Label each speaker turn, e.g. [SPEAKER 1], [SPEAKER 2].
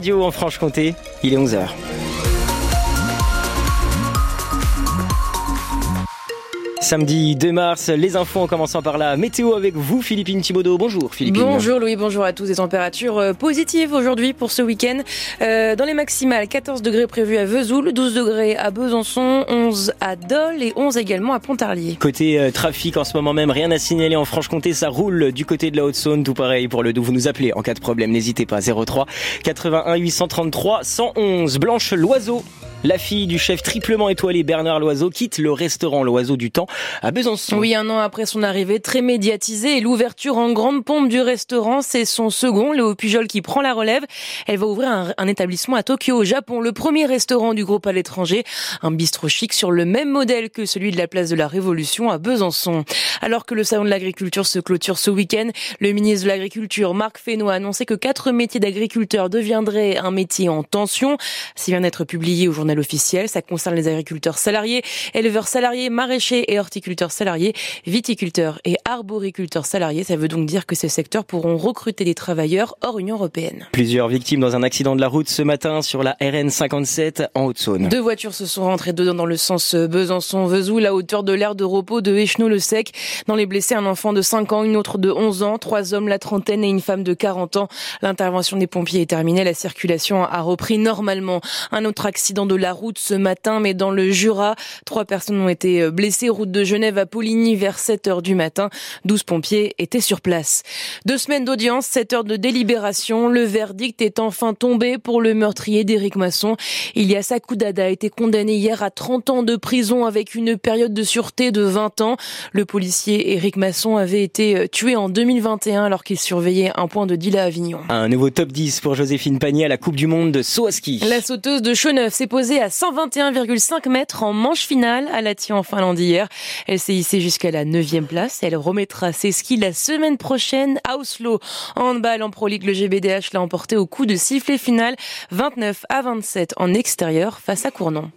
[SPEAKER 1] Radio en Franche-Comté, il est 11h. Samedi 2 mars, les infos en commençant par la météo avec vous, Philippine Thibaudot. Bonjour Philippine.
[SPEAKER 2] Bonjour Louis, bonjour à tous. Des températures euh, positives aujourd'hui pour ce week-end. Euh, dans les maximales, 14 degrés prévus à Vesoul, 12 degrés à Besançon, 11 à Dole et 11 également à Pontarlier.
[SPEAKER 1] Côté euh, trafic, en ce moment même, rien à signaler en Franche-Comté. Ça roule du côté de la Haute-Saône. Tout pareil pour le Doubs. Vous nous appelez en cas de problème. N'hésitez pas. 03 81 833 111. Blanche Loiseau la fille du chef triplement étoilé Bernard Loiseau quitte le restaurant Loiseau du Temps à Besançon.
[SPEAKER 2] Oui, un an après son arrivée très médiatisée et l'ouverture en grande pompe du restaurant, c'est son second, Léo Pujol, qui prend la relève. Elle va ouvrir un, établissement à Tokyo, au Japon, le premier restaurant du groupe à l'étranger, un bistrot chic sur le même modèle que celui de la place de la Révolution à Besançon. Alors que le salon de l'agriculture se clôture ce week-end, le ministre de l'Agriculture, Marc Fesneau, a annoncé que quatre métiers d'agriculteur deviendraient un métier en tension. Ça vient d'être publié aujourd'hui officiel. Ça concerne les agriculteurs salariés, éleveurs salariés, maraîchers et horticulteurs salariés, viticulteurs et arboriculteurs salariés. Ça veut donc dire que ces secteurs pourront recruter des travailleurs hors Union européenne.
[SPEAKER 1] Plusieurs victimes dans un accident de la route ce matin sur la RN 57 en Haute-Saône.
[SPEAKER 2] Deux voitures se sont rentrées dedans dans le sens Besançon-Vesoul à hauteur de l'aire de repos de Écheneau-le-Sec. Dans les blessés, un enfant de 5 ans, une autre de 11 ans, trois hommes, la trentaine et une femme de 40 ans. L'intervention des pompiers est terminée. La circulation a repris normalement. Un autre accident de la route ce matin, mais dans le Jura. Trois personnes ont été euh, blessées. Route de Genève à Poligny vers 7 heures du matin. 12 pompiers étaient sur place. Deux semaines d'audience, 7 heures de délibération. Le verdict est enfin tombé pour le meurtrier d'Éric Masson. Ilias Akoudada a été condamné hier à 30 ans de prison avec une période de sûreté de 20 ans. Le policier Éric Masson avait été euh, tué en 2021 alors qu'il surveillait un point de deal à Avignon.
[SPEAKER 1] Un nouveau top 10 pour Joséphine Panier à la Coupe du Monde de saut à ski.
[SPEAKER 2] La sauteuse de Cheneuf s'est posée à 121,5 mètres en manche finale à Lati en Finlande hier. Elle s'est hissée jusqu'à la 9 place. Elle remettra ses skis la semaine prochaine à Oslo. En handball en Pro League, le GBDH l'a emporté au coup de sifflet final 29 à 27 en extérieur face à Cournon.